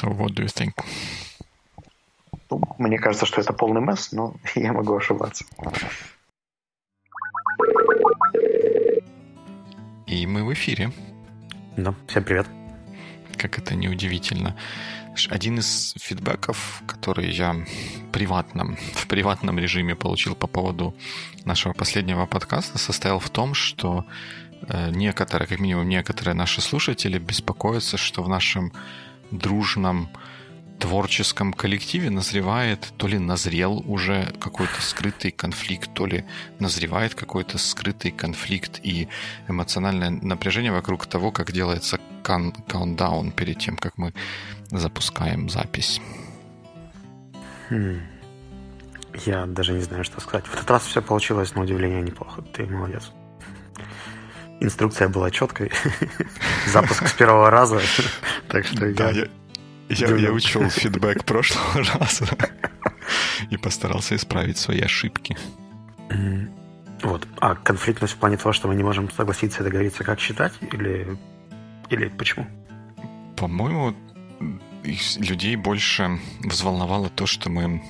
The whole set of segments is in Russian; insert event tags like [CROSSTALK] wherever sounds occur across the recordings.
So what do you think? Ну, мне кажется, что это полный месс, но [LAUGHS] я могу ошибаться. И мы в эфире. Да, всем привет. Как это неудивительно. Один из фидбэков, который я приватном, [LAUGHS] в приватном режиме получил по поводу нашего последнего подкаста, состоял в том, что э, некоторые, как минимум некоторые наши слушатели беспокоятся, что в нашем дружном творческом коллективе назревает, то ли назрел уже какой-то скрытый конфликт, то ли назревает какой-то скрытый конфликт и эмоциональное напряжение вокруг того, как делается каундаун перед тем, как мы запускаем запись. Хм. Я даже не знаю, что сказать. В этот раз все получилось, на удивление, неплохо. Ты молодец. Инструкция была четкой. [LAUGHS] Запуск с первого раза. [LAUGHS] Так что да, я, я, я учел фидбэк прошлого [LAUGHS] раза и постарался исправить свои ошибки. Вот. А конфликтность в плане того, что мы не можем согласиться и договориться, как считать, или, или почему? По-моему, людей больше взволновало то, что мы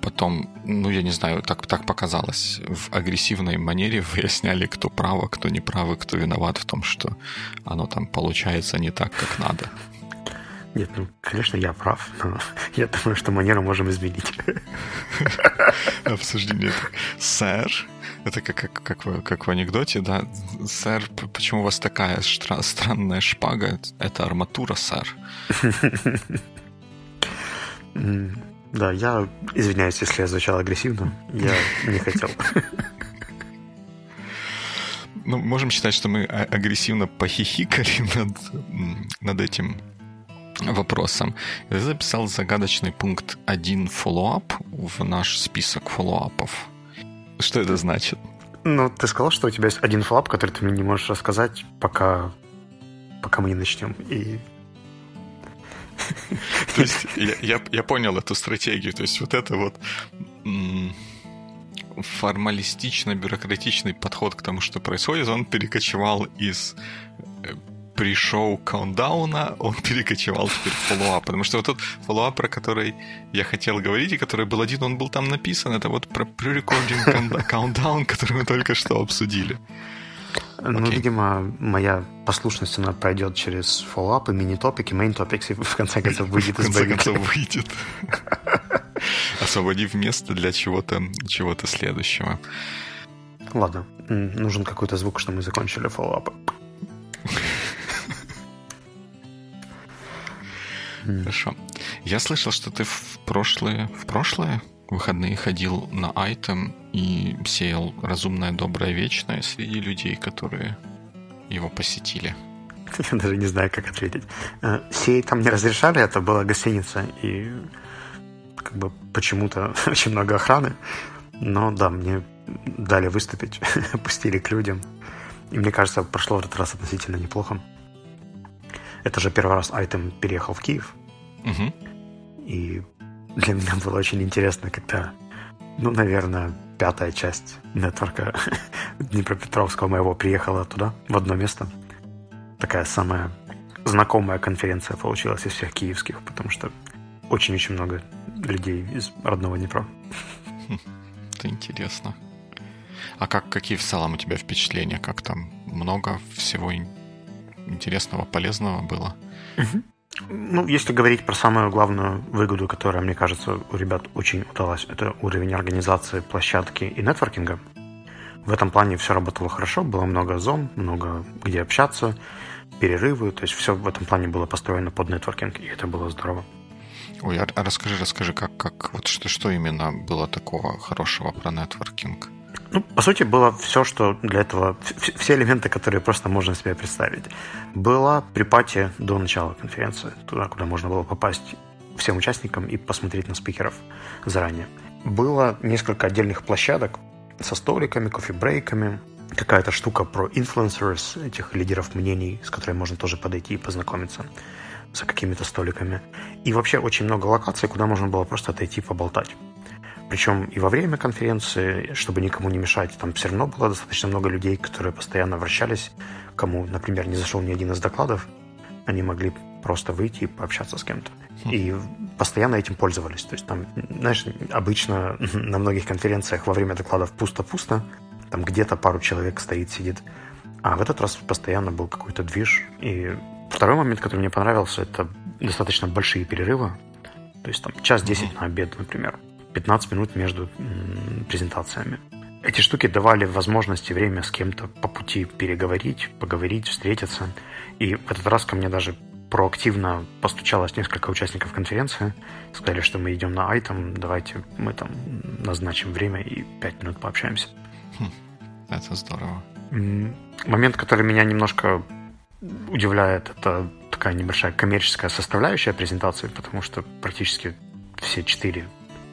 потом, ну, я не знаю, так, так показалось, в агрессивной манере выясняли, кто право, кто не правый, кто виноват в том, что оно там получается не так, как надо. Нет, ну, конечно, я прав, но [LAUGHS] я думаю, что манеру можем изменить. [LAUGHS] Обсуждение. Сэр, это как, как, как, в, как в анекдоте, да? Сэр, почему у вас такая штра- странная шпага? Это арматура, сэр. [LAUGHS] Да, я извиняюсь, если я звучал агрессивно. Я не хотел. Ну, можем считать, что мы а, агрессивно похихикали над, над этим вопросом. Я записал загадочный пункт 1 follow-up в наш список follow-up ов. Что это значит? Ну, ты сказал, что у тебя есть один follow-up, который ты мне не можешь рассказать, пока, пока мы не начнем. И [LAUGHS] то есть я, понял эту стратегию. То есть вот это вот формалистично-бюрократичный подход к тому, что происходит, он перекочевал из э, pre-show countdown а, он [LAUGHS] перекочевал теперь в follow-up. Потому что вот тот follow-up, про который я хотел говорить, и который был один, он был там написан, это вот про pre-recording countdown, [LAUGHS] который мы только что обсудили. Ну, okay. видимо, моя послушность, она пройдет через follow-up ы, mini-topic и, main topics, и в конце концов [LAUGHS] выйдет из В конце концов выйдет. [LAUGHS] Освободив место для чего-то чего следующего. Ладно, нужен какой-то звук, что мы закончили фоллоуапы. [LAUGHS] Хорошо. Я слышал, что ты в прошлые, в прошлые выходные ходил на айтем и сеял разумное, доброе, вечное среди людей, которые его посетили. [LAUGHS] Я даже не знаю, как ответить. Э, сеять там не разрешали, это была гостиница, и как бы почему-то [LAUGHS] очень много охраны. Но да, мне дали выступить, [LAUGHS] пустили к людям. И мне кажется, прошло в этот раз относительно неплохо. Это же первый раз Айтем переехал в Киев. Угу. И для меня было очень интересно, когда, ну, наверное, пятая часть нетворка Днепропетровского моего приехала туда, в одно место. Такая самая знакомая конференция получилась из всех киевских, потому что очень-очень много людей из родного Днепра. Это интересно. А как, какие в целом у тебя впечатления? Как там много всего интересного, полезного было? Ну, если говорить про самую главную выгоду, которая, мне кажется, у ребят очень удалась, это уровень организации площадки и нетворкинга. В этом плане все работало хорошо, было много зон, много где общаться, перерывы, то есть все в этом плане было построено под нетворкинг, и это было здорово. Ой, а, а расскажи, расскажи, как, как вот что, что именно было такого хорошего про нетворкинг? Ну, по сути, было все, что для этого, все элементы, которые просто можно себе представить. Была припати до начала конференции, туда, куда можно было попасть всем участникам и посмотреть на спикеров заранее. Было несколько отдельных площадок со столиками, кофе-брейками, какая-то штука про influencers, этих лидеров мнений, с которыми можно тоже подойти и познакомиться за какими-то столиками. И вообще очень много локаций, куда можно было просто отойти поболтать. Причем и во время конференции, чтобы никому не мешать, там все равно было достаточно много людей, которые постоянно вращались, кому, например, не зашел ни один из докладов, они могли просто выйти и пообщаться с кем-то. Хм. И постоянно этим пользовались. То есть там, знаешь, обычно [LAUGHS] на многих конференциях во время докладов пусто-пусто, там где-то пару человек стоит, сидит. А в этот раз постоянно был какой-то движ. И второй момент, который мне понравился, это достаточно большие перерывы. То есть там час десять на обед, например. 15 минут между презентациями. Эти штуки давали возможности время с кем-то по пути переговорить, поговорить, встретиться. И в этот раз ко мне даже проактивно постучалось несколько участников конференции. Сказали, что мы идем на айтем, давайте мы там назначим время и пять минут пообщаемся. Хм, это здорово. Момент, который меня немножко удивляет, это такая небольшая коммерческая составляющая презентации, потому что практически все четыре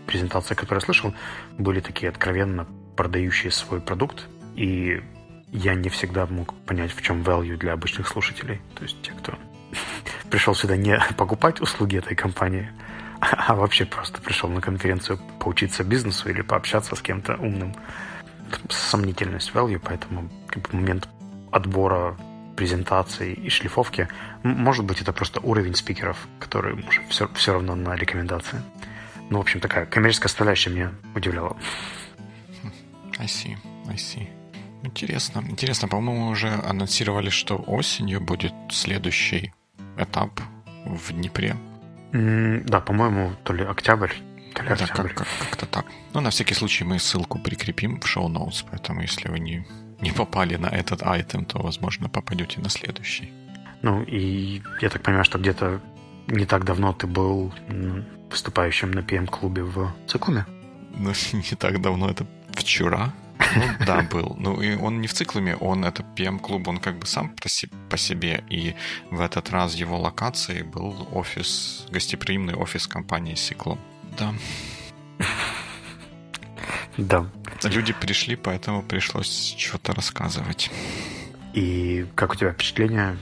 презентации, которые я слышал, были такие откровенно продающие свой продукт, и я не всегда мог понять, в чем value для обычных слушателей. То есть те, кто [LAUGHS] пришел сюда не покупать услуги этой компании, а вообще просто пришел на конференцию поучиться бизнесу или пообщаться с кем-то умным. Сомнительность value, поэтому как бы, момент отбора презентации и шлифовки, может быть, это просто уровень спикеров, который уже все, все равно на рекомендации. Ну, в общем, такая коммерческая составляющая меня удивляла. [LAUGHS] I see, I see. Интересно. Интересно, по-моему, уже анонсировали, что осенью будет следующий этап в Днепре. Mm, да, по-моему, то ли октябрь, то ли да, октябрь. Как, как, то так. Ну, на всякий случай мы ссылку прикрепим в шоу-ноутс, поэтому если вы не, не попали на этот айтем, то, возможно, попадете на следующий. Ну, и я так понимаю, что где-то не так давно ты был выступающим на PM-клубе в Циклуме. [LAUGHS] Ну, не так давно, это вчера. Ну, да, [LAUGHS] был. Ну, и он не в циклуме, он, это PM-клуб, он как бы сам по себе, и в этот раз его локацией был офис, гостеприимный офис компании Сикло. Да. [LAUGHS] Да. Люди пришли, поэтому пришлось что-то рассказывать. И как у тебя впечатление?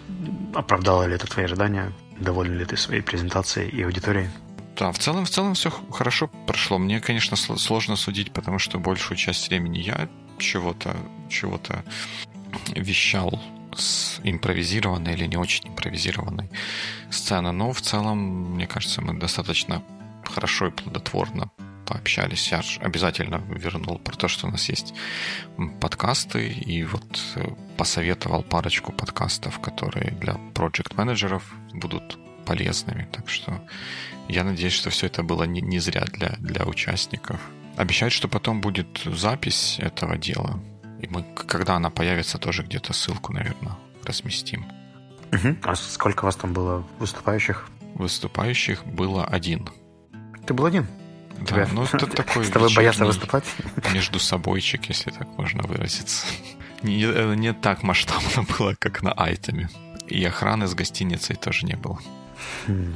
Оправдало ли это твои ожидания? Доволен ли ты своей презентацией и аудиторией? Да, в целом, в целом все хорошо прошло. Мне, конечно, сложно судить, потому что большую часть времени я чего-то чего-то вещал с импровизированной или не очень импровизированной сцены. Но в целом, мне кажется, мы достаточно хорошо и плодотворно пообщались. Я обязательно вернул про то, что у нас есть подкасты, и вот э, посоветовал парочку подкастов, которые для проект-менеджеров будут полезными. Так что я надеюсь, что все это было не, не зря для, для участников. Обещают, что потом будет запись этого дела. И мы, когда она появится, тоже где-то ссылку, наверное, разместим. Угу. А сколько у вас там было выступающих? Выступающих было один. Ты был один? Да, Тебя... ну это [LAUGHS] такой... С тобой боятся выступать? Между собойчик, если так можно выразиться. [LAUGHS] Не, не так масштабно [LAUGHS] было, как на айтеме. И охраны с гостиницей тоже не было. Хм.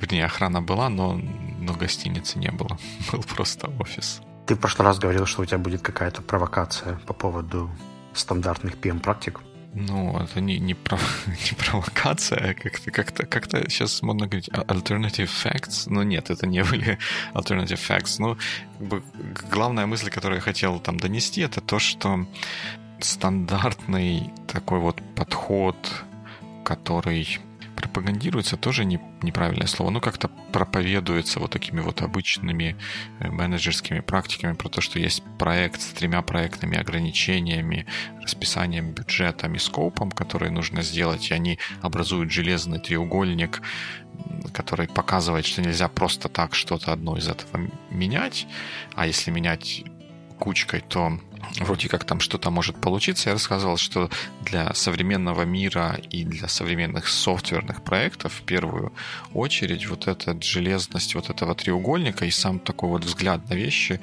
Вернее, охрана была, но, но гостиницы не было. Был просто офис. Ты в прошлый раз говорил, что у тебя будет какая-то провокация по поводу стандартных PM-практик. Ну, это не, не, пров... [LAUGHS] не провокация, а как-то, как-то, как-то сейчас модно говорить alternative facts, но нет, это не были [LAUGHS] alternative facts. Ну, как бы, главная мысль, которую я хотел там донести, это то, что стандартный такой вот подход, который пропагандируется тоже не, неправильное слово, но как-то проповедуется вот такими вот обычными э, менеджерскими практиками про то, что есть проект с тремя проектными ограничениями, расписанием, бюджетом и скопом, которые нужно сделать, и они образуют железный треугольник, который показывает, что нельзя просто так что-то одно из этого менять, а если менять кучкой, то вроде как там что-то может получиться. Я рассказывал, что для современного мира и для современных софтверных проектов в первую очередь вот эта железность вот этого треугольника и сам такой вот взгляд на вещи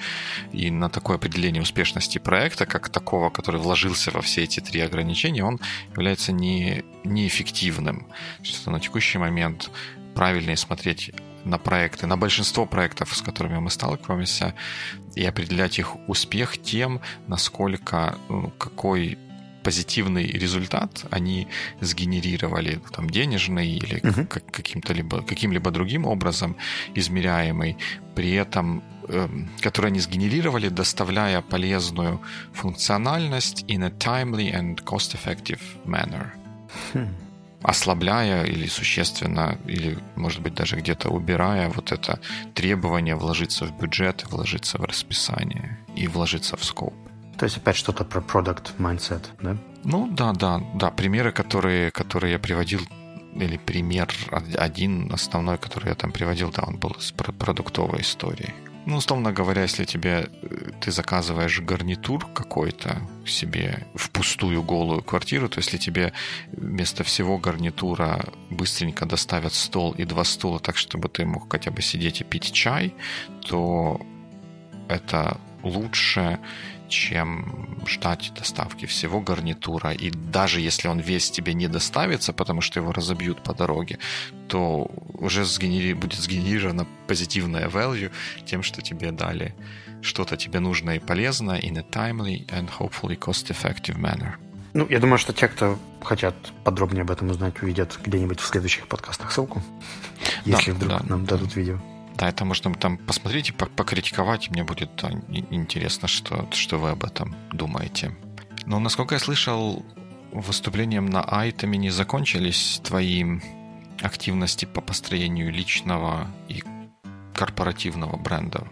и на такое определение успешности проекта, как такого, который вложился во все эти три ограничения, он является не, неэффективным. Что на текущий момент правильнее смотреть на проекты, на большинство проектов, с которыми мы сталкиваемся, и определять их успех тем, насколько, ну, какой позитивный результат они сгенерировали там денежный или uh-huh. как, каким-то либо каким-либо другим образом измеряемый, при этом э, который они сгенерировали, доставляя полезную функциональность in a timely and cost-effective manner. Хм. Ослабляя или существенно, или, может быть, даже где-то убирая вот это требование вложиться в бюджет, вложиться в расписание и вложиться в скоп. То есть опять что-то про продукт mindset, да? Ну да, да, да. Примеры, которые, которые я приводил, или пример один основной, который я там приводил, да, он был с продуктовой историей. Ну, условно говоря, если тебе э, ты заказываешь гарнитур какой-то себе в пустую голую квартиру, то если тебе вместо всего гарнитура быстренько доставят стол и два стула так, чтобы ты мог хотя бы сидеть и пить чай, то это лучше, чем ждать доставки всего гарнитура. И даже если он весь тебе не доставится, потому что его разобьют по дороге, то уже сгенери... будет сгенерирована позитивная value тем, что тебе дали что-то тебе нужное и полезное in a timely and hopefully cost-effective manner. Ну, я думаю, что те, кто хотят подробнее об этом узнать, увидят где-нибудь в следующих подкастах ссылку, если да, вдруг да, нам да. дадут видео. Да, это можно там посмотреть и покритиковать. Мне будет да, интересно, что, что вы об этом думаете. Но, насколько я слышал, выступлением на Айтами не закончились твои активности по построению личного и корпоративного бренда.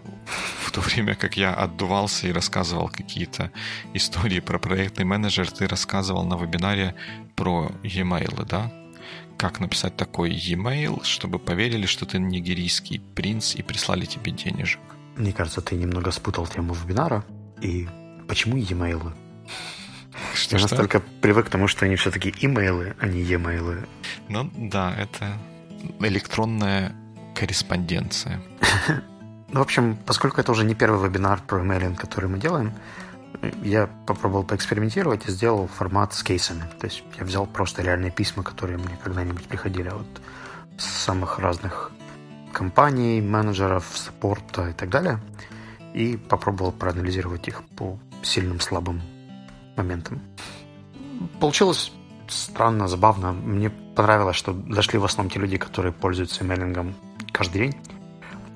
В то время как я отдувался и рассказывал какие-то истории про проектный менеджер, ты рассказывал на вебинаре про e-mail, да? Как написать такой e-mail, чтобы поверили, что ты нигерийский принц и прислали тебе денежек. Мне кажется, ты немного спутал тему вебинара. И почему e-mail? Что, Я что? настолько привык к тому, что они все-таки имейлы, а не e-mail. Ну да, это электронная корреспонденция. [LAUGHS] Ну, в общем, поскольку это уже не первый вебинар про имейлинг, который мы делаем, я попробовал поэкспериментировать и сделал формат с кейсами. То есть я взял просто реальные письма, которые мне когда-нибудь приходили от самых разных компаний, менеджеров, саппорта и так далее. И попробовал проанализировать их по сильным, слабым моментам. Получилось странно, забавно. Мне понравилось, что дошли в основном те люди, которые пользуются имейлингом каждый день.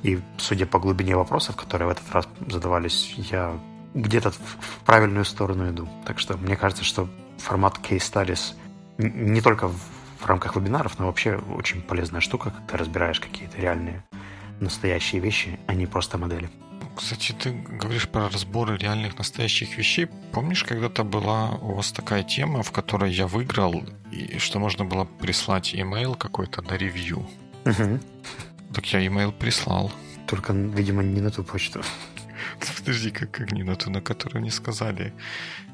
И судя по глубине вопросов, которые в этот раз задавались, я где-то в правильную сторону иду. Так что мне кажется, что формат case studies не только в рамках вебинаров, но вообще очень полезная штука, когда ты разбираешь какие-то реальные настоящие вещи, а не просто модели. Кстати, ты говоришь про разборы реальных настоящих вещей. Помнишь, когда-то была у вас такая тема, в которой я выиграл, и что можно было прислать имейл какой-то на ревью? Угу. Так я имейл прислал. Только, видимо, не на ту почту. [LAUGHS] Подожди, как, как не на ту, на которую не сказали.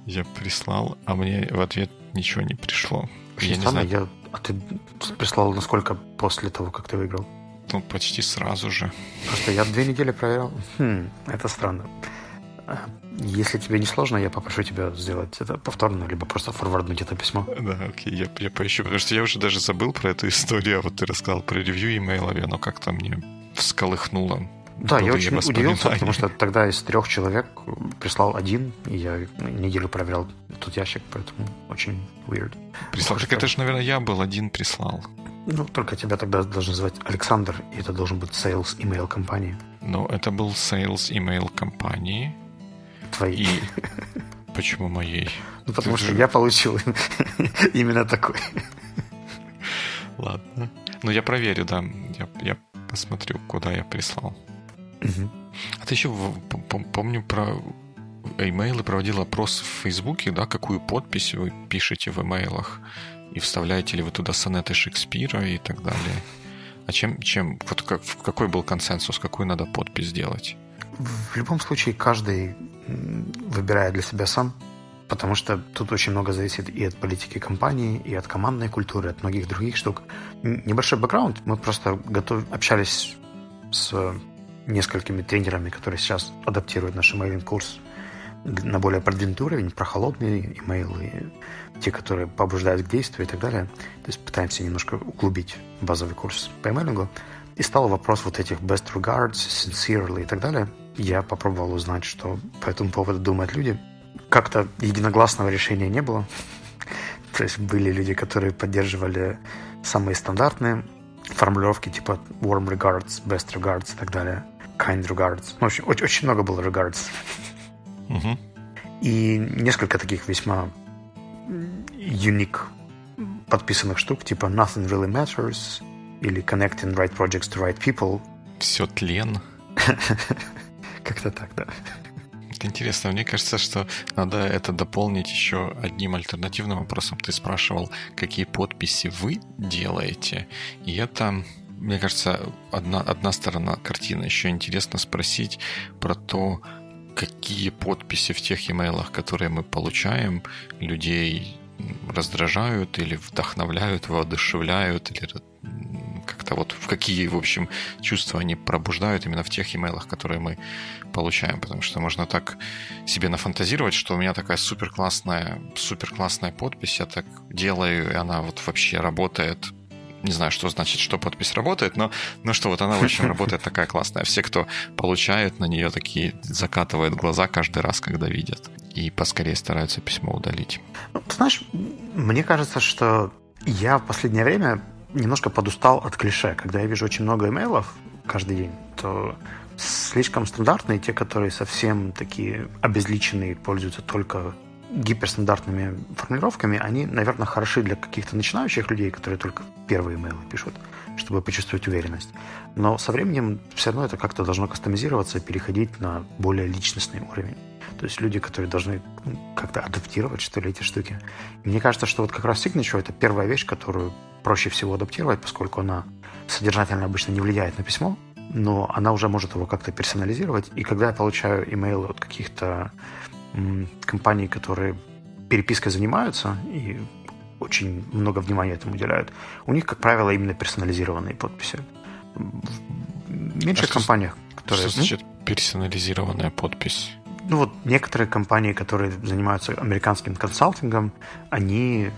Я прислал, а мне в ответ ничего не пришло. я не знаю. Я... А ты прислал насколько после того, как ты выиграл? Ну, почти сразу же. Просто я две недели проверял. Хм, это странно. А, если тебе не сложно, я попрошу тебя сделать это повторно, либо просто форварднуть это письмо. Да, окей, я, я поищу, потому что я уже даже забыл про эту [LAUGHS] историю, а вот ты рассказал про ревью имейлов, и оно как-то мне всколыхнуло да, я очень удивился, потому что тогда из трех человек прислал один, и я неделю проверял тот ящик, поэтому очень weird. Прислал. Так это же, наверное, я был один прислал. Ну, только тебя тогда должны звать Александр, и это должен быть sales email компании. Ну, это был sales email компании. Твоей. И... Почему моей? [LAUGHS] Ну, потому Ты что же... я получил [LAUGHS] именно такой. Ладно. Ну, я проверю, да. Я, я посмотрю, куда я прислал. Угу. А ты еще помню про имейлы проводил опрос в Фейсбуке, да, какую подпись вы пишете в имейлах и вставляете ли вы туда сонеты Шекспира и так далее. А чем, чем вот как, какой был консенсус, какую надо подпись сделать? В любом случае каждый выбирает для себя сам, потому что тут очень много зависит и от политики компании, и от командной культуры, от многих других штук. Небольшой бэкграунд. Мы просто готов... общались с несколькими тренерами, которые сейчас адаптируют наш имейлинг-курс на более продвинутый уровень, про холодные имейлы, те, которые побуждают к действию и так далее. То есть пытаемся немножко углубить базовый курс по имейлингу. И стал вопрос вот этих best regards, sincerely и так далее. Я попробовал узнать, что по этому поводу думают люди. Как-то единогласного решения не было. [LAUGHS] То есть были люди, которые поддерживали самые стандартные формулировки типа warm regards, best regards и так далее kind regards. Ну, в общем, очень, очень много было regards. И несколько таких весьма unique подписанных штук, типа Nothing Really Matters или Connecting Right Projects to Right People. Все тлен. [LAUGHS] Как-то так, да. Это интересно. Мне кажется, что надо это дополнить еще одним альтернативным вопросом. Ты спрашивал, какие подписи вы делаете. И это, мне кажется, одна, одна сторона картины. Еще интересно спросить про то, какие подписи в тех имейлах, которые мы получаем, людей раздражают или вдохновляют, воодушевляют, или как-то вот в какие, в общем, чувства они пробуждают именно в тех имейлах, которые мы получаем. Потому что можно так себе нафантазировать, что у меня такая супер классная, супер классная подпись, я так делаю, и она вот вообще работает не знаю, что значит, что подпись работает, но, но что вот она, в общем, работает такая классная. Все, кто получает на нее, такие закатывают глаза каждый раз, когда видят. И поскорее стараются письмо удалить. Ну, знаешь, мне кажется, что я в последнее время немножко подустал от клише. Когда я вижу очень много имейлов каждый день, то слишком стандартные, те, которые совсем такие обезличенные, пользуются только гиперстандартными формулировками, они, наверное, хороши для каких-то начинающих людей, которые только первые имейлы пишут, чтобы почувствовать уверенность. Но со временем все равно это как-то должно кастомизироваться, переходить на более личностный уровень. То есть люди, которые должны ну, как-то адаптировать, что ли, эти штуки. И мне кажется, что вот как раз Signature — это первая вещь, которую проще всего адаптировать, поскольку она содержательно обычно не влияет на письмо, но она уже может его как-то персонализировать. И когда я получаю имейлы от каких-то компаний, которые перепиской занимаются и очень много внимания этому уделяют, у них, как правило, именно персонализированные подписи. В меньших а компаниях, которые... Что значит персонализированная подпись? Ну вот некоторые компании, которые занимаются американским консалтингом, они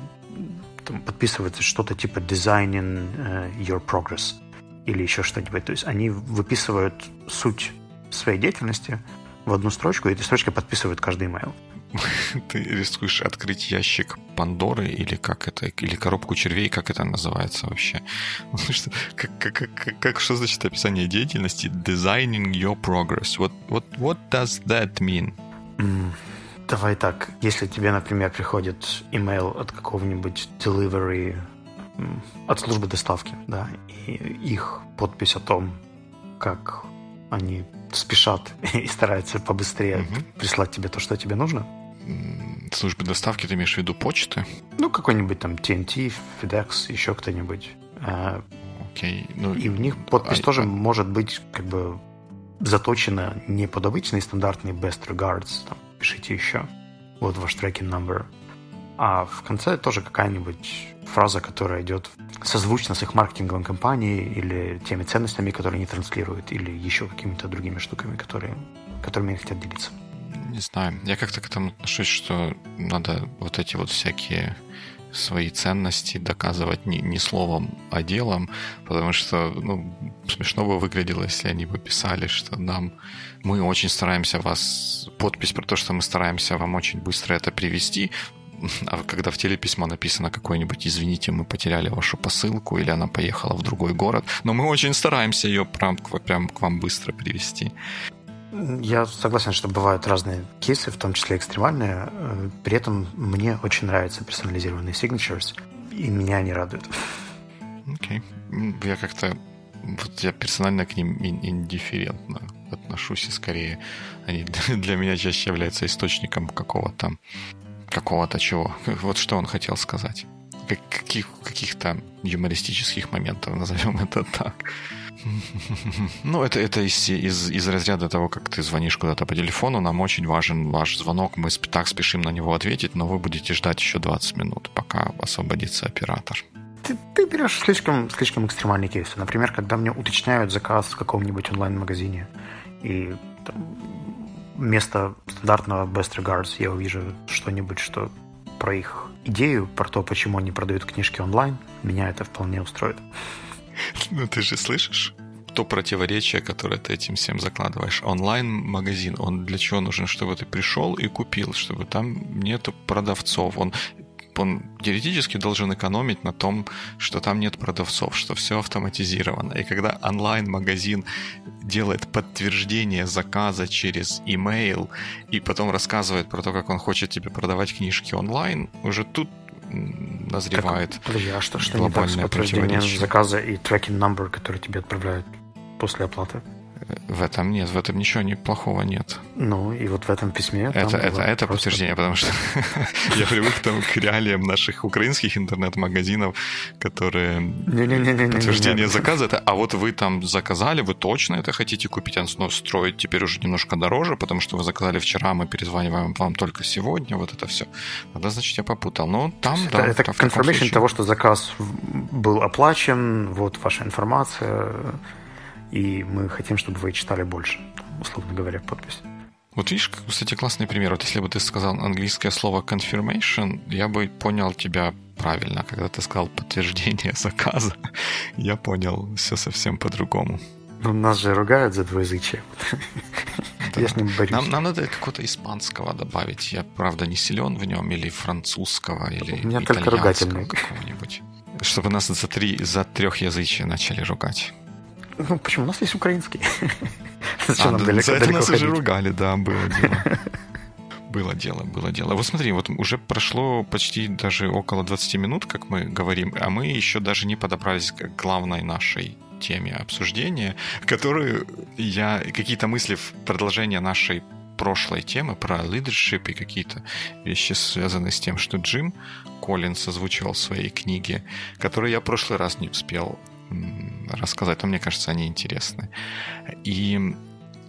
там, подписывают что-то типа designing uh, your progress или еще что-нибудь. То есть они выписывают суть своей деятельности в одну строчку, и этой строчкой подписывают каждый email. [LAUGHS] Ты рискуешь открыть ящик Пандоры или как это, или коробку червей, как это называется вообще? [LAUGHS] Что, как, как, как, как, что значит описание деятельности? Designing your progress. What, what, what does that mean? Mm, давай так. Если тебе, например, приходит email от какого-нибудь delivery, от службы доставки, да, и их подпись о том, как они спешат [LAUGHS] и стараются побыстрее угу. прислать тебе то, что тебе нужно. Службы доставки ты имеешь в виду почты? Ну, какой-нибудь там TNT, FedEx, еще кто-нибудь. А, Окей. Ну, и в них подпись а, тоже а... может быть как бы заточена не под обычный стандартный best regards, там, пишите еще, вот ваш tracking number, а в конце тоже какая-нибудь фраза, которая идет созвучно с их маркетинговой кампанией или теми ценностями, которые они транслируют, или еще какими-то другими штуками, которые, которыми они хотят делиться. Не знаю. Я как-то к этому отношусь, что надо вот эти вот всякие свои ценности доказывать не, не словом, а делом, потому что ну, смешно бы выглядело, если они бы писали, что нам мы очень стараемся вас подпись про то, что мы стараемся вам очень быстро это привести, а когда в теле письмо написано какое-нибудь «Извините, мы потеряли вашу посылку» или она поехала в другой город, но мы очень стараемся ее прям, прям к вам быстро привести. Я согласен, что бывают разные кейсы, в том числе экстремальные. При этом мне очень нравятся персонализированные signatures, и меня они радуют. Окей. Okay. Я как-то... Вот я персонально к ним индифферентно отношусь, и скорее они для меня чаще являются источником какого-то какого-то чего. [LAUGHS] Вот что он хотел сказать. Каких, каких-то юмористических моментов, [LAUGHS] назовем это так. [LAUGHS] Ну, это, это из, из, из разряда того, как ты звонишь куда-то по телефону. Нам очень важен ваш звонок. Мы так спешим на него ответить, но вы будете ждать еще 20 минут, пока освободится оператор. Ты, ты берешь слишком, слишком экстремальные кейсы. Например, когда мне уточняют заказ в каком-нибудь онлайн-магазине, и там, вместо стандартного best regards я увижу что-нибудь, что про их идею, про то, почему они продают книжки онлайн, меня это вполне устроит. [LAUGHS] Ну, ты же слышишь? то противоречие, которое ты этим всем закладываешь. Онлайн-магазин, он для чего нужен? Чтобы ты пришел и купил, чтобы там нету продавцов. Он он теоретически должен экономить на том, что там нет продавцов, что все автоматизировано. И когда онлайн-магазин делает подтверждение заказа через email и потом рассказывает про то, как он хочет тебе продавать книжки онлайн, уже тут назревает так, подожди, а что, что не так с подтверждением заказа и tracking number, который тебе отправляют после оплаты? В этом нет, в этом ничего не плохого нет. Ну, и вот в этом письме... Это, это, это просто... подтверждение, потому что [LAUGHS] я привык там, к реалиям наших украинских интернет-магазинов, которые... Подтверждение заказа это, а вот вы там заказали, вы точно это хотите купить, оно строит теперь уже немножко дороже, потому что вы заказали вчера, мы перезваниваем вам только сегодня, вот это все. Тогда, значит, я попутал. Но там, это, да... Это confirmation того, что заказ был оплачен, вот ваша информация и мы хотим, чтобы вы читали больше, условно говоря, подпись. Вот видишь, кстати, классный пример. Вот если бы ты сказал английское слово confirmation, я бы понял тебя правильно. Когда ты сказал подтверждение заказа, [LAUGHS] я понял все совсем по-другому. Ну, нас же ругают за двоязычие. Да. Я с ним борюсь. Нам, нам надо какого-то испанского добавить. Я, правда, не силен в нем, или французского, или У меня только ругательный. какого-нибудь. Чтобы нас за, три, за трехязычие начали ругать. Ну, почему? У нас есть украинский. [LAUGHS] Зачем а, нам далеко, за это нас уже ругали, да, было дело. [LAUGHS] Было дело, было дело. Вот смотри, вот уже прошло почти даже около 20 минут, как мы говорим, а мы еще даже не подобрались к главной нашей теме обсуждения, которую я... Какие-то мысли в продолжение нашей прошлой темы про leadership и какие-то вещи, связанные с тем, что Джим Коллинс озвучивал в своей книге, которую я в прошлый раз не успел рассказать, но мне кажется, они интересны. И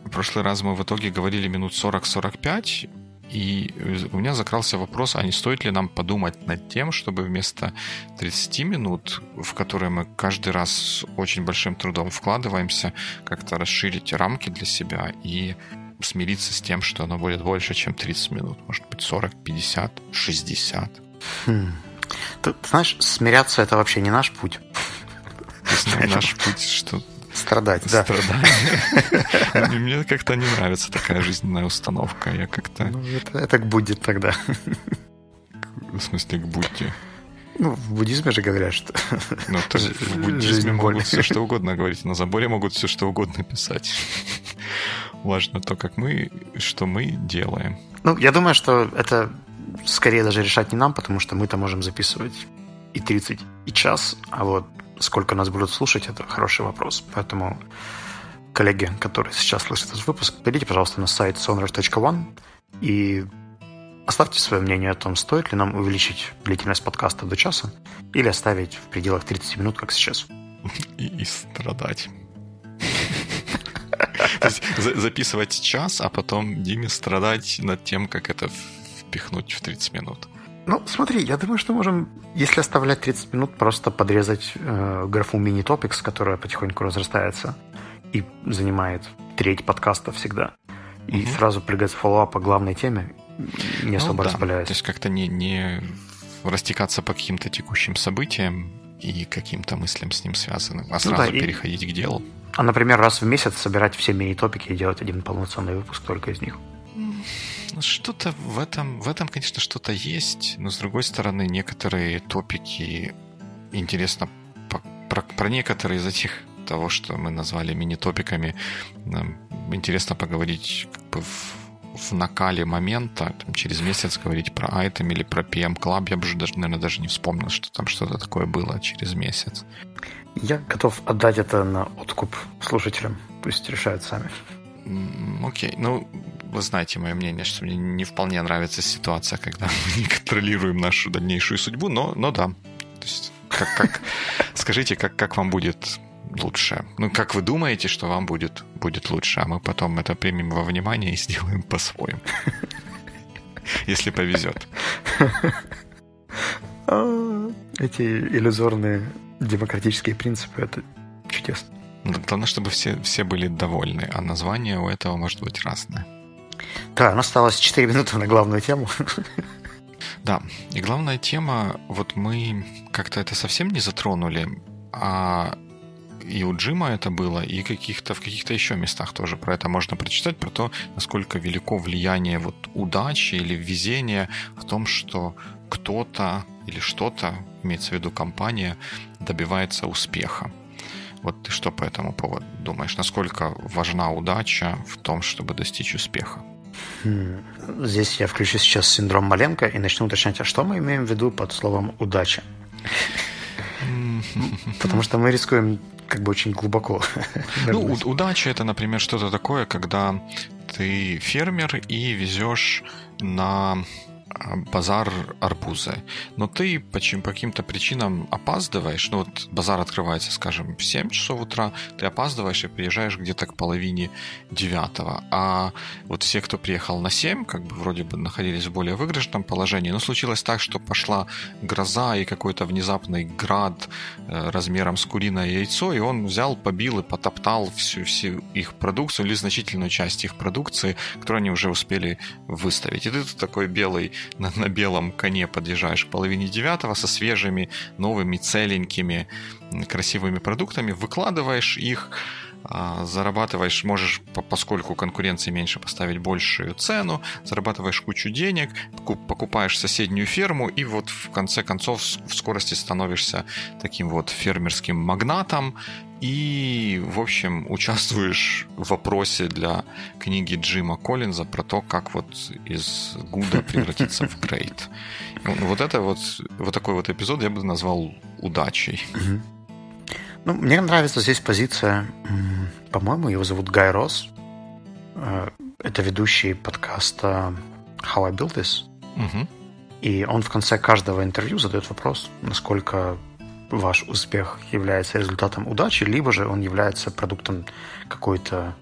в прошлый раз мы в итоге говорили минут 40-45, и у меня закрался вопрос, а не стоит ли нам подумать над тем, чтобы вместо 30 минут, в которые мы каждый раз очень большим трудом вкладываемся, как-то расширить рамки для себя и смириться с тем, что оно будет больше, чем 30 минут. Может быть, 40, 50, 60. Хм. Ты знаешь, смиряться это вообще не наш путь. Наш путь, что Страдать, да. Страдать. [LAUGHS] Мне как-то не нравится такая жизненная установка. Я как-то... Ну, это, это будет тогда. В смысле, к будьте? Ну, в буддизме же говорят, что... Ну, то в буддизме могут все что угодно говорить, на заборе могут все что угодно писать. Важно то, как мы, что мы делаем. Ну, я думаю, что это скорее даже решать не нам, потому что мы-то можем записывать и 30, и час, а вот сколько нас будут слушать, это хороший вопрос. Поэтому, коллеги, которые сейчас слышат этот выпуск, перейдите, пожалуйста, на сайт sonar.one и оставьте свое мнение о том, стоит ли нам увеличить длительность подкаста до часа или оставить в пределах 30 минут, как сейчас. И, и страдать. Записывать час, а потом Диме страдать над тем, как это впихнуть в 30 минут. Ну, смотри, я думаю, что можем, если оставлять 30 минут, просто подрезать э, графу mini-topics, которая потихоньку разрастается и занимает треть подкаста всегда. И угу. сразу прыгать с фоллоуа по главной теме, не особо ну, да. распыляясь. То есть как-то не, не растекаться по каким-то текущим событиям и каким-то мыслям с ним связанным, а сразу ну, да, переходить и... к делу. А, например, раз в месяц собирать все мини-топики и делать один полноценный выпуск только из них. Ну, что-то в этом, в этом, конечно, что-то есть, но с другой стороны, некоторые топики интересно по, про, про некоторые из этих того, что мы назвали мини-топиками, нам интересно поговорить как бы в, в накале момента, там, через месяц говорить про айтем или про PM Club, я бы уже даже, наверное, даже не вспомнил, что там что-то такое было через месяц. Я готов отдать это на откуп слушателям, пусть решают сами. Окей, okay. ну, вы знаете мое мнение, что мне не вполне нравится ситуация, когда мы [LAUGHS] не контролируем нашу дальнейшую судьбу, но, но да. То есть, как, как, [LAUGHS] скажите, как, как вам будет лучше? Ну, как вы думаете, что вам будет, будет лучше, а мы потом это примем во внимание и [LAUGHS] сделаем по-своему. Если повезет. Эти иллюзорные демократические принципы, это чудесно. Главное, чтобы все, все были довольны, а название у этого может быть разное. Да, у нас осталось 4 минуты на главную тему. Да, и главная тема, вот мы как-то это совсем не затронули, а и у Джима это было, и каких-то, в каких-то еще местах тоже про это можно прочитать, про то, насколько велико влияние вот удачи или везения в том, что кто-то или что-то, имеется в виду компания, добивается успеха. Вот ты что по этому поводу думаешь? Насколько важна удача в том, чтобы достичь успеха? Здесь я включу сейчас синдром Маленко и начну уточнять, а что мы имеем в виду под словом «удача»? Потому что мы рискуем как бы очень глубоко. [LAUGHS] Ну, удача это, например, что-то такое, когда ты фермер и везешь на базар арбузы. Но ты по, по каким-то причинам опаздываешь. Ну вот базар открывается, скажем, в 7 часов утра, ты опаздываешь и приезжаешь где-то к половине девятого. А вот все, кто приехал на 7, как бы вроде бы находились в более выигрышном положении. Но случилось так, что пошла гроза и какой-то внезапный град э, размером с куриное яйцо, и он взял, побил и потоптал всю, всю их продукцию или значительную часть их продукции, которую они уже успели выставить. И ты такой белый на, на белом коне подъезжаешь к половине девятого со свежими, новыми, целенькими, красивыми продуктами, выкладываешь их, а, зарабатываешь, можешь, поскольку конкуренции меньше, поставить большую цену, зарабатываешь кучу денег, покупаешь соседнюю ферму и вот в конце концов в скорости становишься таким вот фермерским магнатом и, в общем, участвуешь в вопросе для книги Джима Коллинза про то, как вот из Гуда превратиться в Грейт. Ну, вот это вот, вот такой вот эпизод я бы назвал удачей. Ну, мне нравится здесь позиция, по-моему, его зовут Гай Росс. Э, это ведущий подкаста How I Built This. Угу. И он в конце каждого интервью задает вопрос, насколько ваш успех является результатом удачи, либо же он является продуктом какой-то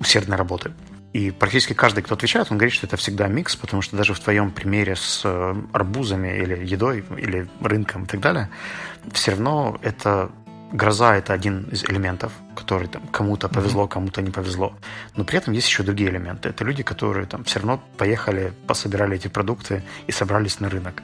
усердной работы. И практически каждый, кто отвечает, он говорит, что это всегда микс, потому что даже в твоем примере с э, арбузами или едой, или рынком и так далее, все равно это гроза это один из элементов, который там кому-то повезло, кому-то не повезло. Но при этом есть еще другие элементы. Это люди, которые там все равно поехали, пособирали эти продукты и собрались на рынок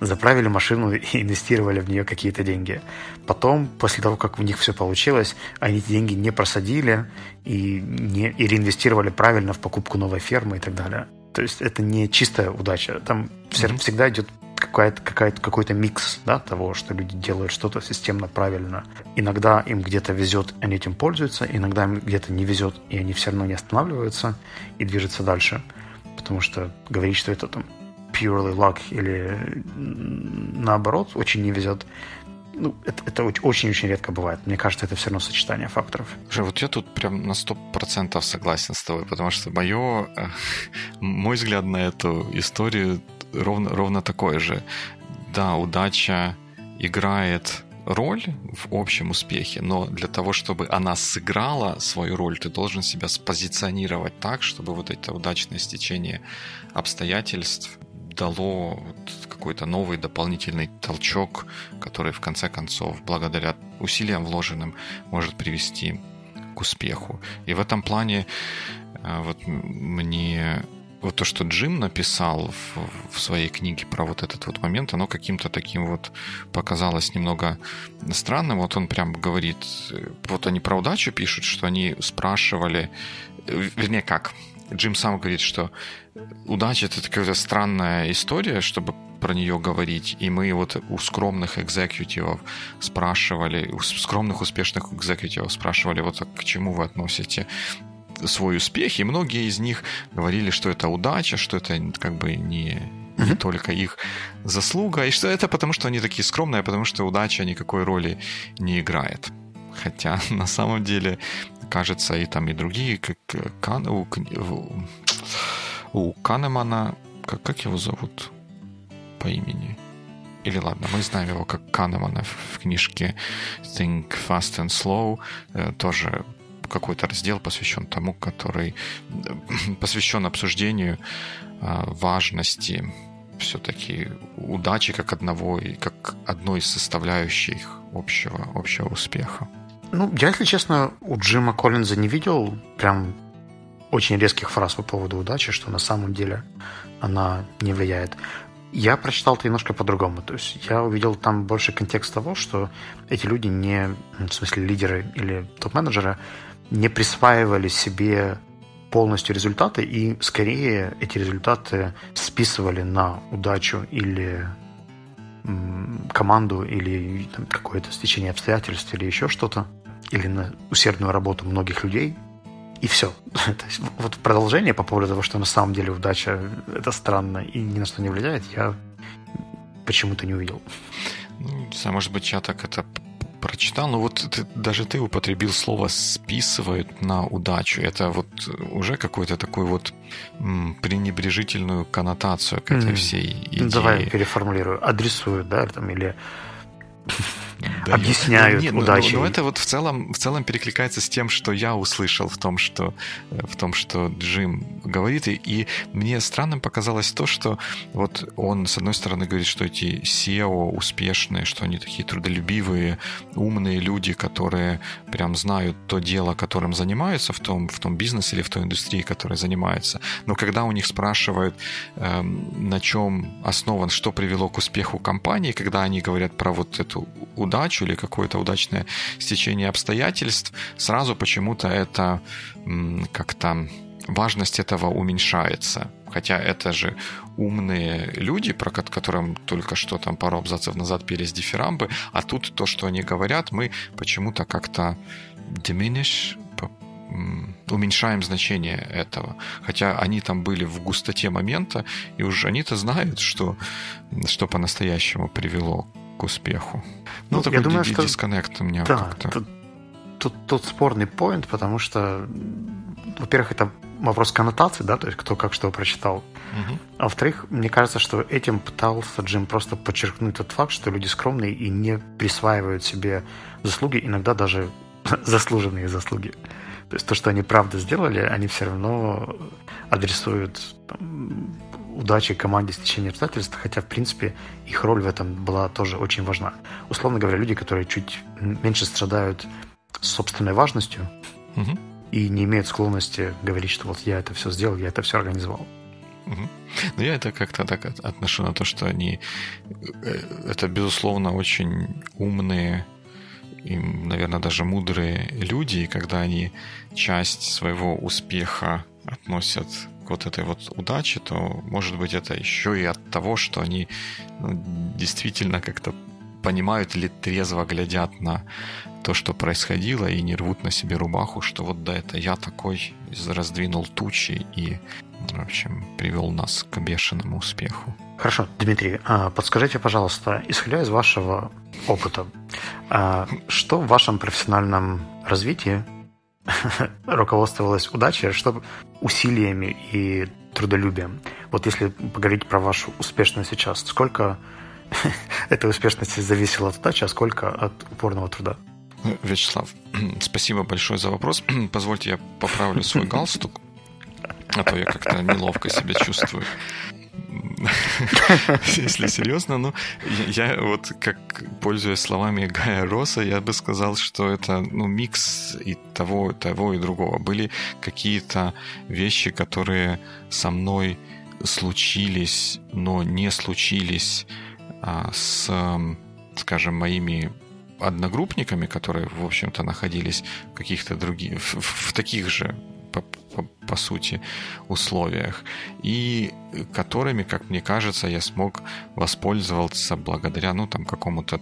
заправили машину и [LAUGHS] инвестировали в нее какие-то деньги. Потом, после того, как у них все получилось, они эти деньги не просадили и, не, и реинвестировали правильно в покупку новой фермы и так далее. То есть это не чистая удача. Там mm-hmm. всегда идет какая-то, какая-то, какой-то микс да, того, что люди делают что-то системно правильно. Иногда им где-то везет, они этим пользуются, иногда им где-то не везет, и они все равно не останавливаются и движутся дальше. Потому что говорить, что это там purely luck или наоборот очень не везет, ну, это, очень-очень редко бывает. Мне кажется, это все равно сочетание факторов. Слушай, вот я тут прям на сто процентов согласен с тобой, потому что мое, э, [LAUGHS] мой взгляд на эту историю ровно, ровно такой же. Да, удача играет роль в общем успехе, но для того, чтобы она сыграла свою роль, ты должен себя спозиционировать так, чтобы вот это удачное стечение обстоятельств дало вот какой-то новый дополнительный толчок, который в конце концов, благодаря усилиям вложенным, может привести к успеху. И в этом плане э, вот мне вот то, что Джим написал в, в своей книге про вот этот вот момент, оно каким-то таким вот показалось немного странным. Вот он прям говорит, э, вот они про удачу пишут, что они спрашивали, э, вернее как, Джим сам говорит, что удача это какая-то странная история, чтобы про нее говорить. И мы вот у скромных экзекутивов спрашивали, у скромных успешных экзекутивов спрашивали, вот к чему вы относите свой успех, и многие из них говорили, что это удача, что это как бы не, не uh-huh. только их заслуга, и что это потому, что они такие скромные, а потому что удача никакой роли не играет. Хотя [LAUGHS] на самом деле кажется, и там и другие, как Кан, у, у Канемана, как, как его зовут по имени? Или ладно, мы знаем его как Канемана в книжке Think Fast and Slow, э, тоже какой-то раздел посвящен тому, который [CLEARS THROAT] посвящен обсуждению э, важности все-таки удачи как одного и как одной из составляющих общего, общего успеха. Ну, я, если честно, у Джима Коллинза не видел прям очень резких фраз по поводу удачи, что на самом деле она не влияет. Я прочитал это немножко по-другому. То есть я увидел там больше контекст того, что эти люди не, в смысле лидеры или топ-менеджеры, не присваивали себе полностью результаты и скорее эти результаты списывали на удачу или команду или там, какое-то стечение обстоятельств или еще что-то, или на усердную работу многих людей, и все. [LAUGHS] То есть, вот продолжение по поводу того, что на самом деле удача это странно и ни на что не влияет, я почему-то не увидел. Ну, может быть, я так это прочитал, но вот ты, даже ты употребил слово «списывают на удачу». Это вот уже какой-то такой вот пренебрежительную коннотацию к этой mm. всей идее. Давай переформулирую. Адресуют, да, там, или да, объясняют нет, удачи. Но, но это вот в целом, в целом перекликается с тем, что я услышал в том, что, в том, что Джим говорит. И, и мне странным показалось то, что вот он, с одной стороны, говорит, что эти SEO успешные, что они такие трудолюбивые, умные люди, которые прям знают то дело, которым занимаются в том, в том бизнесе или в той индустрии, которой занимаются. Но когда у них спрашивают, эм, на чем основан, что привело к успеху компании, когда они говорят про вот эту удачу или какое-то удачное стечение обстоятельств, сразу почему-то это как-то важность этого уменьшается. Хотя это же умные люди, про которым только что там пару абзацев назад пелись дифирамбы, а тут то, что они говорят, мы почему-то как-то diminish, уменьшаем значение этого. Хотя они там были в густоте момента, и уже они-то знают, что, что по-настоящему привело к успеху. Ну, ну такой я думаю, что... дисконнект у меня да, как-то. Тут, тут, тут спорный поинт, потому что, во-первых, это вопрос коннотации, да, то есть кто как что прочитал. Угу. А во-вторых, мне кажется, что этим пытался Джим просто подчеркнуть тот факт, что люди скромные и не присваивают себе заслуги, иногда даже [LAUGHS] заслуженные заслуги. То есть то, что они правда сделали, они все равно адресуют там, удачи команде с течением обстоятельств, хотя, в принципе, их роль в этом была тоже очень важна. Условно говоря, люди, которые чуть меньше страдают собственной важностью угу. и не имеют склонности говорить, что вот я это все сделал, я это все организовал. Угу. Но я это как-то так отношу на то, что они э, это, безусловно, очень умные и, наверное, даже мудрые люди, и когда они часть своего успеха относят вот этой вот удаче, то, может быть, это еще и от того, что они ну, действительно как-то понимают или трезво глядят на то, что происходило, и не рвут на себе рубаху, что вот да, это я такой раздвинул тучи и, в общем, привел нас к бешеному успеху. Хорошо, Дмитрий, а, подскажите, пожалуйста, исходя из вашего опыта, а, что в вашем профессиональном развитии [LAUGHS] руководствовалось удачей, что усилиями и трудолюбием. Вот если поговорить про вашу успешность сейчас, сколько [LAUGHS] этой успешности зависело от удачи, а сколько от упорного труда? Вячеслав, [CLEARS THROAT] спасибо большое за вопрос. [CLEARS THROAT] Позвольте, я поправлю свой [LAUGHS] галстук, а то я как-то неловко себя чувствую. [LAUGHS] Если серьезно, ну, я, вот как пользуясь словами Гая Роса, я бы сказал, что это ну, микс и того, того и другого. Были какие-то вещи, которые со мной случились, но не случились а, с, скажем, моими одногруппниками, которые, в общем-то, находились в каких-то других, в, в таких же по, по сути, условиях, и которыми, как мне кажется, я смог воспользоваться благодаря, ну, там, какому-то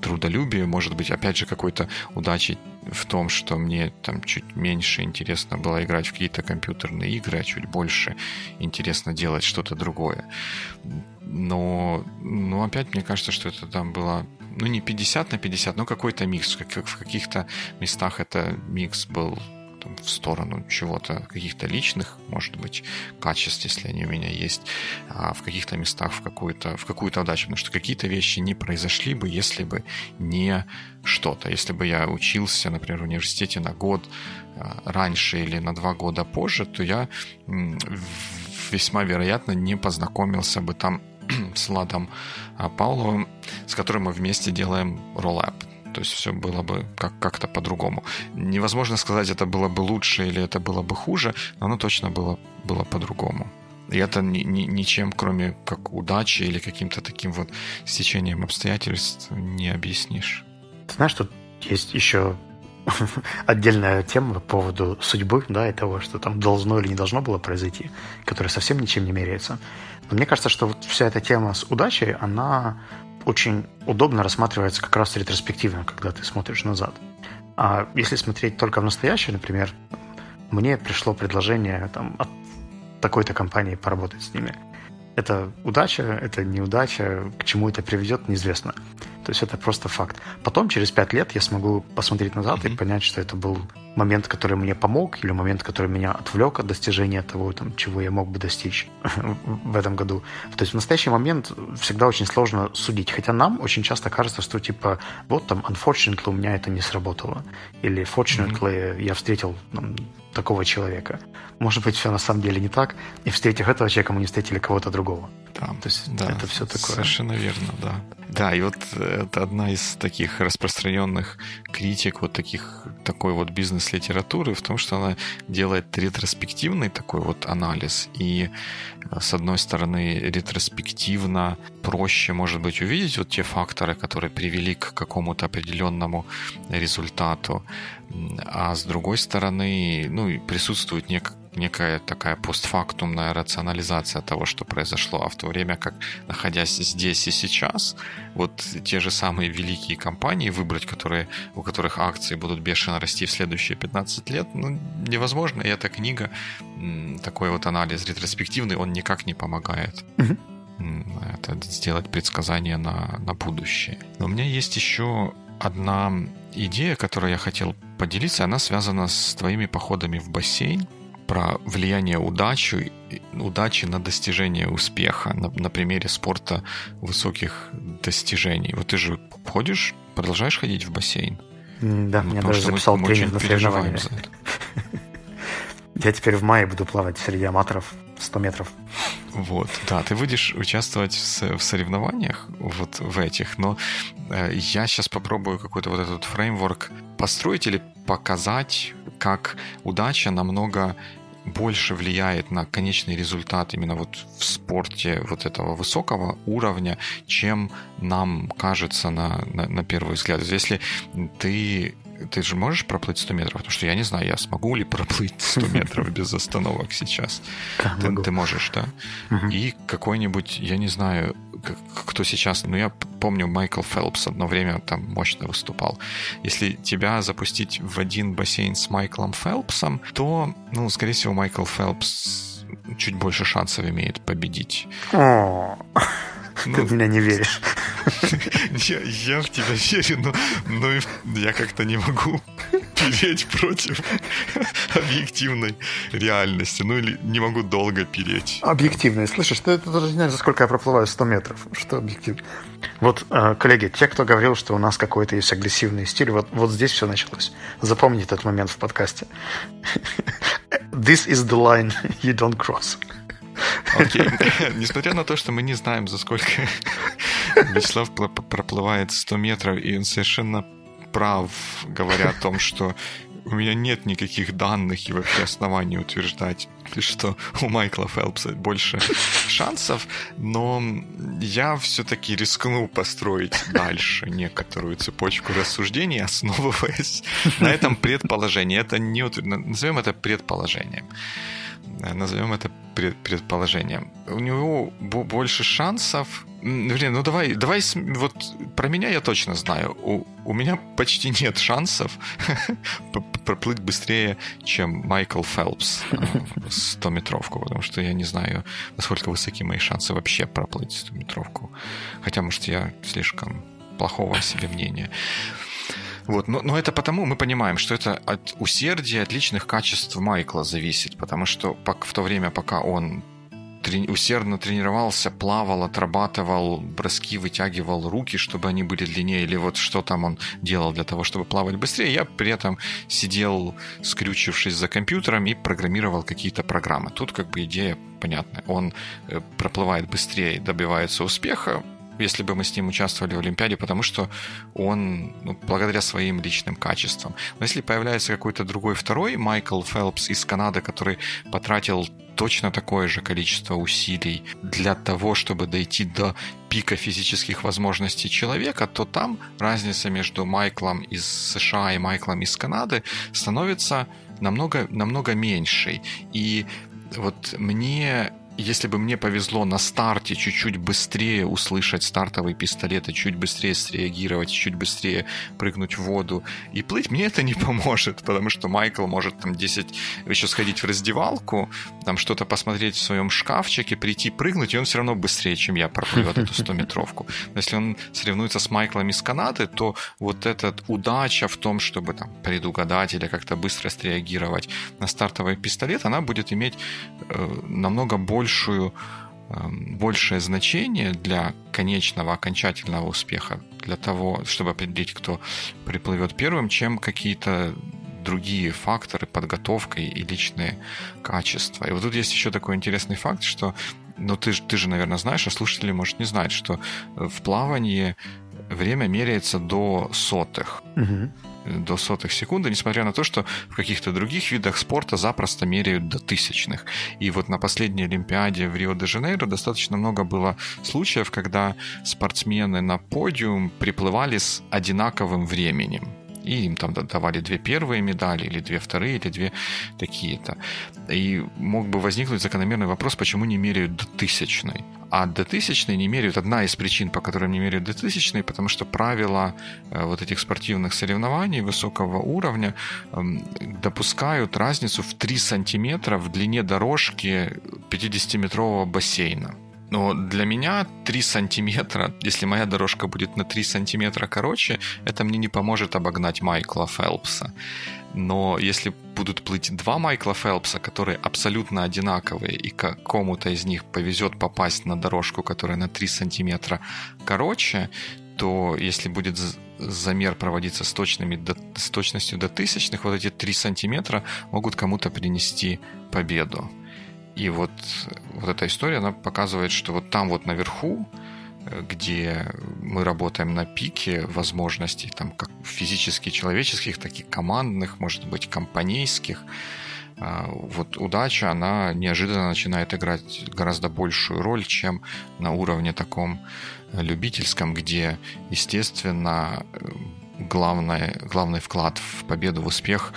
трудолюбию, может быть, опять же, какой-то удачи в том, что мне там чуть меньше интересно было играть в какие-то компьютерные игры, а чуть больше интересно делать что-то другое. Но, ну, опять мне кажется, что это там было, ну, не 50 на 50, но какой-то микс. Как, в каких-то местах это микс был там, в сторону чего-то, каких-то личных, может быть, качеств, если они у меня есть, а в каких-то местах в какую-то, в какую-то удачу. Потому что какие-то вещи не произошли бы, если бы не что-то. Если бы я учился, например, в университете на год а, раньше или на два года позже, то я весьма вероятно не познакомился бы там [CLEARS THROAT] с Ладом а, Павловым, с которым мы вместе делаем Rollup. То есть все было бы как- как-то по-другому. Невозможно сказать, это было бы лучше или это было бы хуже, но оно точно было, было по-другому. И это ни, ни, ничем, кроме как удачи или каким-то таким вот стечением обстоятельств не объяснишь. Ты знаешь, тут есть еще [LAUGHS] отдельная тема по поводу судьбы, да, и того, что там должно или не должно было произойти, которая совсем ничем не меряется. Но мне кажется, что вот вся эта тема с удачей, она очень удобно рассматривается как раз ретроспективно, когда ты смотришь назад. А если смотреть только в настоящее, например, мне пришло предложение там, от такой-то компании поработать с ними. Это удача, это неудача, к чему это приведет, неизвестно. То есть это просто факт. Потом, через пять лет, я смогу посмотреть назад mm-hmm. и понять, что это был момент, который мне помог, или момент, который меня отвлек от достижения того, там, чего я мог бы достичь [LAUGHS] в этом году. То есть в настоящий момент всегда очень сложно судить. Хотя нам очень часто кажется, что типа вот там, unfortunately, у меня это не сработало. Или fortunately, mm-hmm. я встретил там, такого человека. Может быть, все на самом деле не так, и встретив этого человека, мы не встретили кого-то другого. Да, То есть да, это все такое. Совершенно верно, да. Да, и вот это одна из таких распространенных критик вот таких, такой вот бизнес-литературы в том, что она делает ретроспективный такой вот анализ. И э, с одной стороны, ретроспективно проще, может быть, увидеть вот те факторы, которые привели к какому-то определенному результату. А с другой стороны, ну, присутствует нек некая такая постфактумная рационализация того, что произошло. А в то время как, находясь здесь и сейчас, вот те же самые великие компании выбрать, которые, у которых акции будут бешено расти в следующие 15 лет, ну, невозможно. И эта книга, такой вот анализ ретроспективный, он никак не помогает. Угу. Это сделать предсказания на, на будущее. Но у меня есть еще одна идея, которую я хотел поделиться, она связана с твоими походами в бассейн про влияние удачи, удачи на достижение успеха на, на примере спорта высоких достижений. Вот ты же ходишь, продолжаешь ходить в бассейн? Да, ну, я даже записал мы, тренинг на соревнования. [LAUGHS] Я теперь в мае буду плавать среди аматоров 100 метров. Вот, да, ты будешь участвовать в, соревнованиях вот в этих, но э, я сейчас попробую какой-то вот этот фреймворк построить или показать, как удача намного больше влияет на конечный результат именно вот в спорте вот этого высокого уровня, чем нам кажется на, на, на первый взгляд. Если ты ты же можешь проплыть 100 метров? Потому что я не знаю, я смогу ли проплыть 100 [LAUGHS] метров без остановок сейчас. Ты, ты можешь, да? И какой-нибудь, я не знаю, кто сейчас, ну я помню, Майкл Фелпс одно время там мощно выступал. Если тебя запустить в один бассейн с Майклом Фелпсом, то, ну, скорее всего, Майкл Фелпс чуть больше шансов имеет победить. Ну, Ты в меня не веришь. Я, я в тебя верю, но, но я как-то не могу переть против объективной реальности. Ну или не могу долго переть. Объективно. Слышишь, ты, ты даже не знаешь, за сколько я проплываю 100 метров. Что объективно? Вот, э, коллеги, те, кто говорил, что у нас какой-то есть агрессивный стиль, вот, вот здесь все началось. Запомните этот момент в подкасте. This is the line you don't cross. Окей. [LAUGHS] Несмотря на то, что мы не знаем, за сколько [LAUGHS] Вячеслав проплывает 100 метров, и он совершенно прав, говоря о [LAUGHS] том, что у меня нет никаких данных и вообще оснований утверждать, что у Майкла Фелпса больше шансов, но я все-таки рискну построить дальше некоторую цепочку рассуждений, основываясь на этом предположении. Это не назовем это предположением. Назовем это предположением. У него больше шансов. Блин, ну давай, давай, вот про меня я точно знаю. У, у меня почти нет шансов [LAUGHS] проплыть быстрее, чем Майкл Фелпс 100-метровку, потому что я не знаю, насколько высоки мои шансы вообще проплыть 100-метровку. Хотя, может, я слишком плохого себе мнения. Вот, но, но это потому, мы понимаем, что это от усердия, от личных качеств Майкла зависит, потому что в то время, пока он трени- усердно тренировался, плавал, отрабатывал броски, вытягивал руки, чтобы они были длиннее, или вот что там он делал для того, чтобы плавать быстрее, я при этом сидел, скрючившись за компьютером и программировал какие-то программы. Тут как бы идея понятная. Он э, проплывает быстрее, добивается успеха, если бы мы с ним участвовали в Олимпиаде, потому что он, ну, благодаря своим личным качествам. Но если появляется какой-то другой второй Майкл Фелпс из Канады, который потратил точно такое же количество усилий для того, чтобы дойти до пика физических возможностей человека, то там разница между Майклом из США и Майклом из Канады становится намного, намного меньшей. И вот мне если бы мне повезло на старте чуть-чуть быстрее услышать стартовый пистолет и чуть быстрее среагировать, чуть быстрее прыгнуть в воду и плыть, мне это не [LAUGHS] поможет, потому что Майкл может там 10 еще сходить в раздевалку, там что-то посмотреть в своем шкафчике, прийти прыгнуть, и он все равно быстрее, чем я проплывет эту 100-метровку. Но если он соревнуется с Майклом из Канады, то вот эта удача в том, чтобы там предугадать или как-то быстро среагировать на стартовый пистолет, она будет иметь э, намного больше большую, эм, большее значение для конечного, окончательного успеха, для того, чтобы определить, кто приплывет первым, чем какие-то другие факторы, подготовка и личные качества. И вот тут есть еще такой интересный факт, что ну ты, ты же, наверное, знаешь, а слушатели, может, не знают, что в плавании время меряется до сотых. Угу до сотых секунды, несмотря на то, что в каких-то других видах спорта запросто меряют до тысячных. И вот на последней Олимпиаде в Рио-де-Жанейро достаточно много было случаев, когда спортсмены на подиум приплывали с одинаковым временем и им там давали две первые медали, или две вторые, или две такие-то. И мог бы возникнуть закономерный вопрос, почему не меряют до тысячной. А до тысячной не меряют, одна из причин, по которым не меряют до тысячной, потому что правила э, вот этих спортивных соревнований высокого уровня эм, допускают разницу в 3 сантиметра в длине дорожки 50-метрового бассейна. Но для меня 3 сантиметра, если моя дорожка будет на 3 сантиметра короче, это мне не поможет обогнать Майкла Фелпса. Но если будут плыть два Майкла Фелпса, которые абсолютно одинаковые, и какому-то из них повезет попасть на дорожку, которая на 3 сантиметра короче, то если будет замер проводиться с, точными, с точностью до тысячных, вот эти 3 сантиметра могут кому-то принести победу. И вот, вот эта история, она показывает, что вот там вот наверху, э, где мы работаем на пике возможностей, там как физически человеческих, так и командных, может быть, компанейских, а, вот удача, она неожиданно начинает играть гораздо большую роль, чем на уровне таком любительском, где, естественно, э, главный, главный вклад в победу, в успех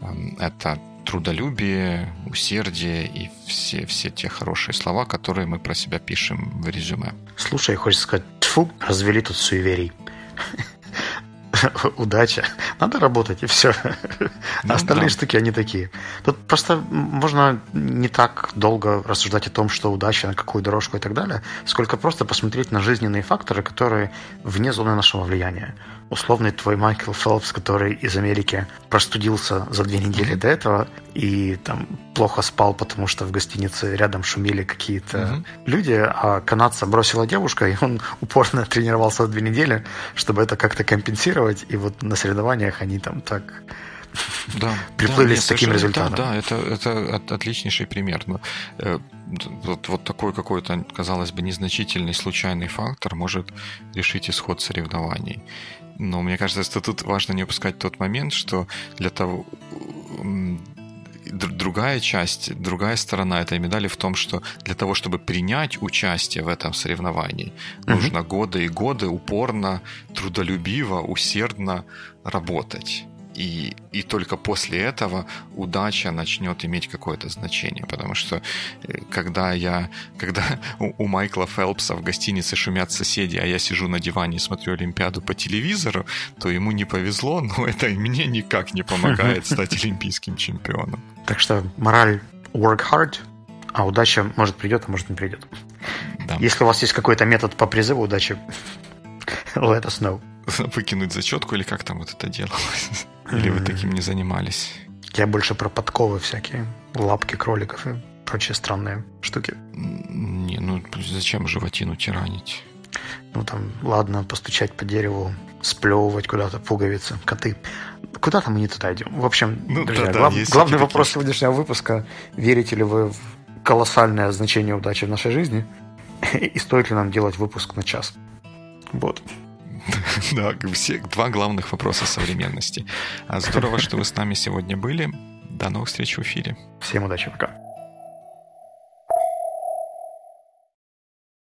эм, – это трудолюбие, усердие и все, все те хорошие слова, которые мы про себя пишем в резюме. Слушай, хочется сказать, тфу, развели тут суеверий. [LAUGHS] удача. Надо работать, и все. Ну, Остальные да. штуки, они такие. Тут просто можно не так долго рассуждать о том, что удача, на какую дорожку и так далее, сколько просто посмотреть на жизненные факторы, которые вне зоны нашего влияния. Условный твой Майкл Фелпс, который из Америки простудился за две недели до этого и там плохо спал, потому что в гостинице рядом шумели какие-то mm-hmm. люди, а канадца бросила девушка, и он [LAUGHS] упорно тренировался две недели, чтобы это как-то компенсировать и вот на соревнованиях они там так да, приплыли [LAUGHS] да, с таким результатом. Да, да это, это отличнейший пример. Но, э, вот, вот такой какой-то, казалось бы, незначительный случайный фактор может решить исход соревнований. Но мне кажется, что тут важно не упускать тот момент, что для того другая часть, другая сторона этой медали в том, что для того, чтобы принять участие в этом соревновании, угу. нужно годы и годы упорно, трудолюбиво, усердно работать и, и только после этого удача начнет иметь какое-то значение. Потому что э, когда я, когда у, у Майкла Фелпса в гостинице шумят соседи, а я сижу на диване и смотрю Олимпиаду по телевизору, то ему не повезло, но [LAUGHS] это и мне никак не помогает стать [LAUGHS] олимпийским чемпионом. Так что мораль work hard, а удача может придет, а может не придет. Да. Если у вас есть какой-то метод по призыву удачи, [LAUGHS] let us know. Выкинуть зачетку или как там вот это делалось? Или вы таким не занимались? Я больше про подковы всякие, лапки кроликов и прочие странные штуки. Не, ну зачем животину тиранить? Ну там, ладно, постучать по дереву, сплевывать куда-то пуговицы, коты. Куда там мы не туда идем? В общем, ну, друзья, да, глав, да, главный вопрос такие... сегодняшнего выпуска. Верите ли вы в колоссальное значение удачи в нашей жизни? [LAUGHS] И стоит ли нам делать выпуск на час? Вот. [LAUGHS] Да, все два главных вопроса современности. А здорово, что вы с нами сегодня были. До новых встреч в эфире. Всем удачи, пока.